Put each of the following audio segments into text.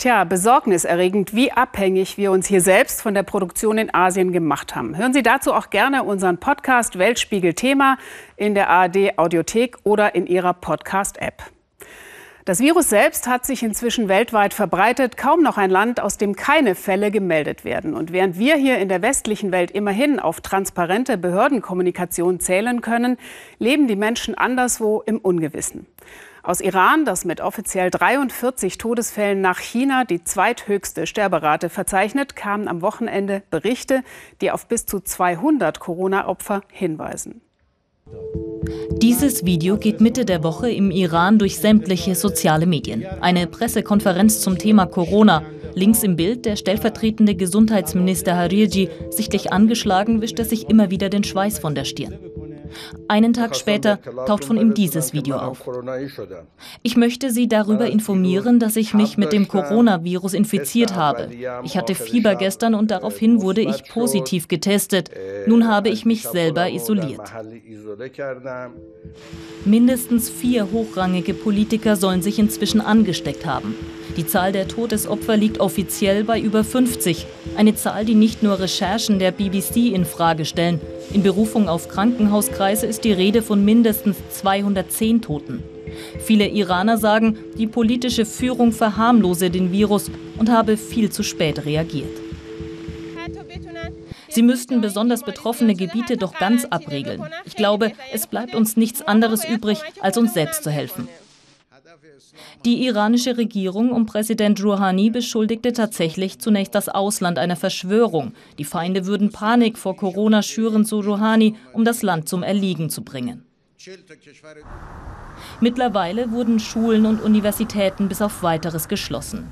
Tja, besorgniserregend, wie abhängig wir uns hier selbst von der Produktion in Asien gemacht haben. Hören Sie dazu auch gerne unseren Podcast Weltspiegel Thema in der ARD Audiothek oder in Ihrer Podcast-App. Das Virus selbst hat sich inzwischen weltweit verbreitet. Kaum noch ein Land, aus dem keine Fälle gemeldet werden. Und während wir hier in der westlichen Welt immerhin auf transparente Behördenkommunikation zählen können, leben die Menschen anderswo im Ungewissen. Aus Iran, das mit offiziell 43 Todesfällen nach China die zweithöchste Sterberate verzeichnet, kamen am Wochenende Berichte, die auf bis zu 200 Corona-Opfer hinweisen. Dieses Video geht Mitte der Woche im Iran durch sämtliche soziale Medien. Eine Pressekonferenz zum Thema Corona. Links im Bild der stellvertretende Gesundheitsminister Harirji, sichtlich angeschlagen, wischt er sich immer wieder den Schweiß von der Stirn. Einen Tag später taucht von ihm dieses Video auf. Ich möchte Sie darüber informieren, dass ich mich mit dem Coronavirus infiziert habe. Ich hatte Fieber gestern und daraufhin wurde ich positiv getestet. Nun habe ich mich selber isoliert. Mindestens vier hochrangige Politiker sollen sich inzwischen angesteckt haben. Die Zahl der Todesopfer liegt offiziell bei über 50. Eine Zahl, die nicht nur Recherchen der BBC in Frage stellen. In Berufung auf Krankenhauskreise ist die Rede von mindestens 210 Toten. Viele Iraner sagen, die politische Führung verharmlose den Virus und habe viel zu spät reagiert. Sie müssten besonders betroffene Gebiete doch ganz abregeln. Ich glaube, es bleibt uns nichts anderes übrig, als uns selbst zu helfen. Die iranische Regierung um Präsident Rouhani beschuldigte tatsächlich zunächst das Ausland einer Verschwörung. Die Feinde würden Panik vor Corona schüren, so Rouhani, um das Land zum Erliegen zu bringen. Mittlerweile wurden Schulen und Universitäten bis auf weiteres geschlossen.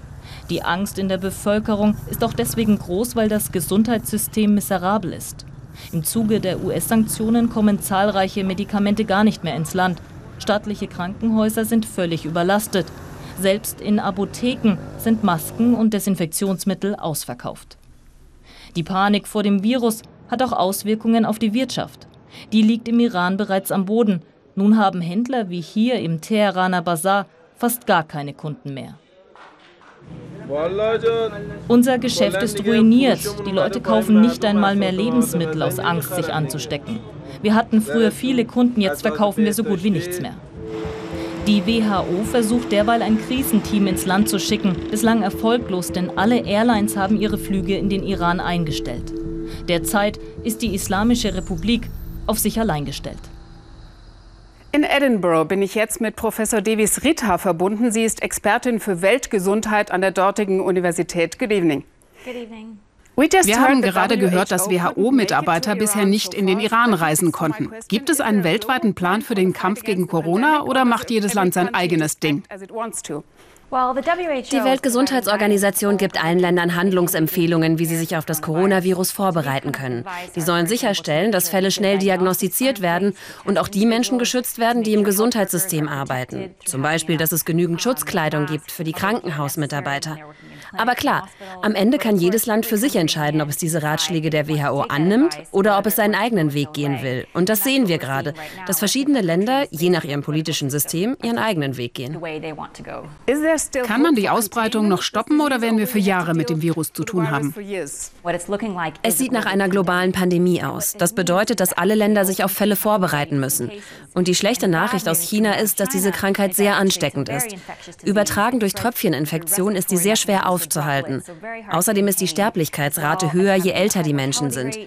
Die Angst in der Bevölkerung ist auch deswegen groß, weil das Gesundheitssystem miserabel ist. Im Zuge der US-Sanktionen kommen zahlreiche Medikamente gar nicht mehr ins Land. Staatliche Krankenhäuser sind völlig überlastet. Selbst in Apotheken sind Masken und Desinfektionsmittel ausverkauft. Die Panik vor dem Virus hat auch Auswirkungen auf die Wirtschaft. Die liegt im Iran bereits am Boden. Nun haben Händler wie hier im Teheraner Bazar fast gar keine Kunden mehr. Unser Geschäft ist ruiniert. Die Leute kaufen nicht einmal mehr Lebensmittel aus Angst, sich anzustecken. Wir hatten früher viele Kunden, jetzt verkaufen wir so gut wie nichts mehr. Die WHO versucht derweil ein Krisenteam ins Land zu schicken, bislang erfolglos, denn alle Airlines haben ihre Flüge in den Iran eingestellt. Derzeit ist die Islamische Republik auf sich allein gestellt. In Edinburgh bin ich jetzt mit Professor Devis Rita verbunden. Sie ist Expertin für Weltgesundheit an der dortigen Universität. Good evening. Good evening. Wir haben gerade gehört, dass WHO-Mitarbeiter bisher nicht in den Iran reisen konnten. Gibt es einen weltweiten Plan für den Kampf gegen Corona oder macht jedes Land sein eigenes Ding? Die Weltgesundheitsorganisation gibt allen Ländern Handlungsempfehlungen, wie sie sich auf das Coronavirus vorbereiten können. Sie sollen sicherstellen, dass Fälle schnell diagnostiziert werden und auch die Menschen geschützt werden, die im Gesundheitssystem arbeiten. Zum Beispiel, dass es genügend Schutzkleidung gibt für die Krankenhausmitarbeiter. Aber klar, am Ende kann jedes Land für sich entscheiden, ob es diese Ratschläge der WHO annimmt oder ob es seinen eigenen Weg gehen will. Und das sehen wir gerade, dass verschiedene Länder, je nach ihrem politischen System, ihren eigenen Weg gehen. Kann man die Ausbreitung noch stoppen oder werden wir für Jahre mit dem Virus zu tun haben? Es sieht nach einer globalen Pandemie aus. Das bedeutet, dass alle Länder sich auf Fälle vorbereiten müssen. Und die schlechte Nachricht aus China ist, dass diese Krankheit sehr ansteckend ist. Übertragen durch Tröpfcheninfektion ist sie sehr schwer aufzuhalten. Außerdem ist die Sterblichkeitsrate höher, je älter die Menschen sind.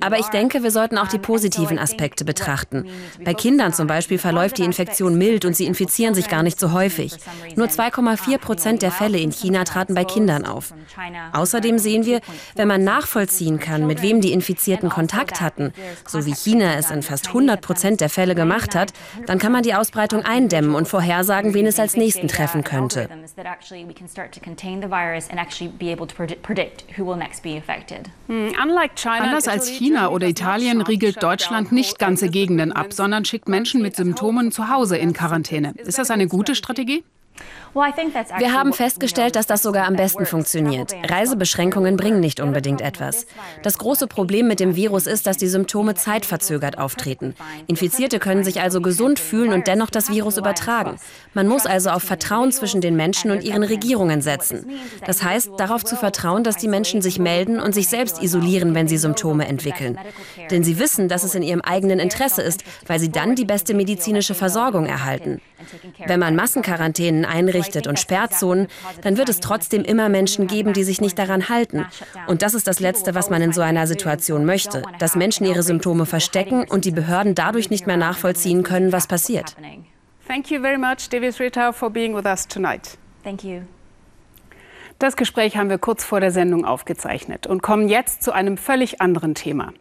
Aber ich denke, wir sollten auch die positiven Aspekte betrachten. Bei Kindern zum Beispiel verläuft die Infektion mild und sie infizieren sich gar nicht so häufig. Nur 2,4 Prozent der Fälle in China traten bei Kindern auf. Außerdem sehen wir, wenn man nachvollziehen kann, mit wem die Infizierten Kontakt hatten, so wie China es in fast 100 Prozent der Fälle gemacht hat, dann kann man die Ausbreitung eindämmen und vorhersagen, wen es als nächsten treffen könnte. Anders als China oder Italien riegelt Deutschland nicht ganze Gegenden ab, sondern schickt Menschen mit Symptomen zu Hause in Quarantäne. Ist das eine gute Strategie? Wir haben festgestellt, dass das sogar am besten funktioniert. Reisebeschränkungen bringen nicht unbedingt etwas. Das große Problem mit dem Virus ist, dass die Symptome zeitverzögert auftreten. Infizierte können sich also gesund fühlen und dennoch das Virus übertragen. Man muss also auf Vertrauen zwischen den Menschen und ihren Regierungen setzen. Das heißt, darauf zu vertrauen, dass die Menschen sich melden und sich selbst isolieren, wenn sie Symptome entwickeln. Denn sie wissen, dass es in ihrem eigenen Interesse ist, weil sie dann die beste medizinische Versorgung erhalten. Wenn man Massenquarantänen einrichtet und Sperrzonen, dann wird es trotzdem immer Menschen geben, die sich nicht daran halten. Und das ist das Letzte, was man in so einer Situation möchte, dass Menschen ihre Symptome verstecken und die Behörden dadurch nicht mehr nachvollziehen können, was passiert. Thank you very much, Davis Ritter, for being with us tonight. Thank you. Das Gespräch haben wir kurz vor der Sendung aufgezeichnet und kommen jetzt zu einem völlig anderen Thema.